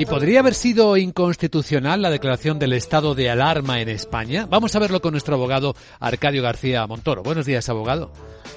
¿Y podría haber sido inconstitucional la declaración del estado de alarma en España? Vamos a verlo con nuestro abogado Arcadio García Montoro. Buenos días, abogado.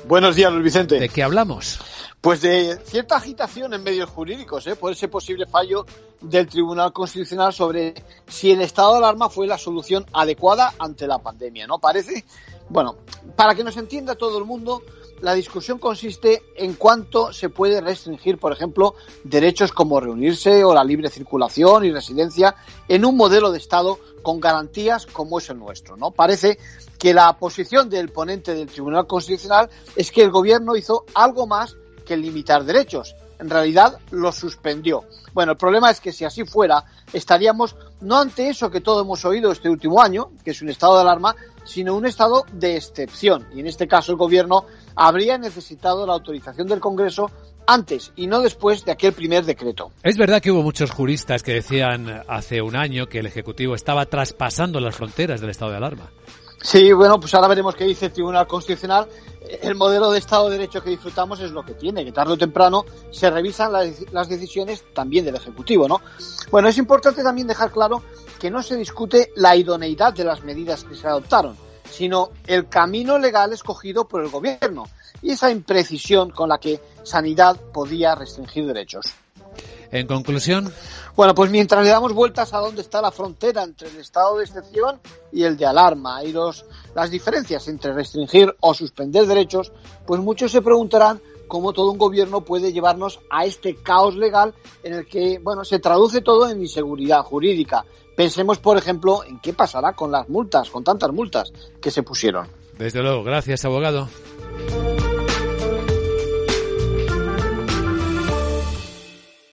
Buenos días, Luis Vicente. ¿De qué hablamos? Pues de cierta agitación en medios jurídicos, ¿eh? por ese posible fallo del Tribunal Constitucional sobre si el estado de alarma fue la solución adecuada ante la pandemia, ¿no? Parece, bueno, para que nos entienda todo el mundo, la discusión consiste en cuánto se puede restringir, por ejemplo, derechos como reunirse o la libre circulación y residencia en un modelo de Estado con garantías como es el nuestro. ¿no? Parece que la posición del ponente del Tribunal Constitucional es que el Gobierno hizo algo más que limitar derechos. En realidad lo suspendió. Bueno, el problema es que si así fuera, estaríamos no ante eso que todos hemos oído este último año, que es un estado de alarma, sino un estado de excepción. Y en este caso el Gobierno habría necesitado la autorización del Congreso antes y no después de aquel primer decreto. Es verdad que hubo muchos juristas que decían hace un año que el Ejecutivo estaba traspasando las fronteras del estado de alarma. Sí, bueno, pues ahora veremos qué dice el Tribunal Constitucional. El modelo de Estado de Derecho que disfrutamos es lo que tiene, que tarde o temprano se revisan las, las, decisiones también del Ejecutivo, ¿no? Bueno, es importante también dejar claro que no se discute la idoneidad de las medidas que se adoptaron, sino el camino legal escogido por el Gobierno y esa imprecisión con la que Sanidad podía restringir derechos. En conclusión. Bueno, pues mientras le damos vueltas a dónde está la frontera entre el estado de excepción y el de alarma y los, las diferencias entre restringir o suspender derechos, pues muchos se preguntarán cómo todo un gobierno puede llevarnos a este caos legal en el que, bueno, se traduce todo en inseguridad jurídica. Pensemos, por ejemplo, en qué pasará con las multas, con tantas multas que se pusieron. Desde luego, gracias, abogado.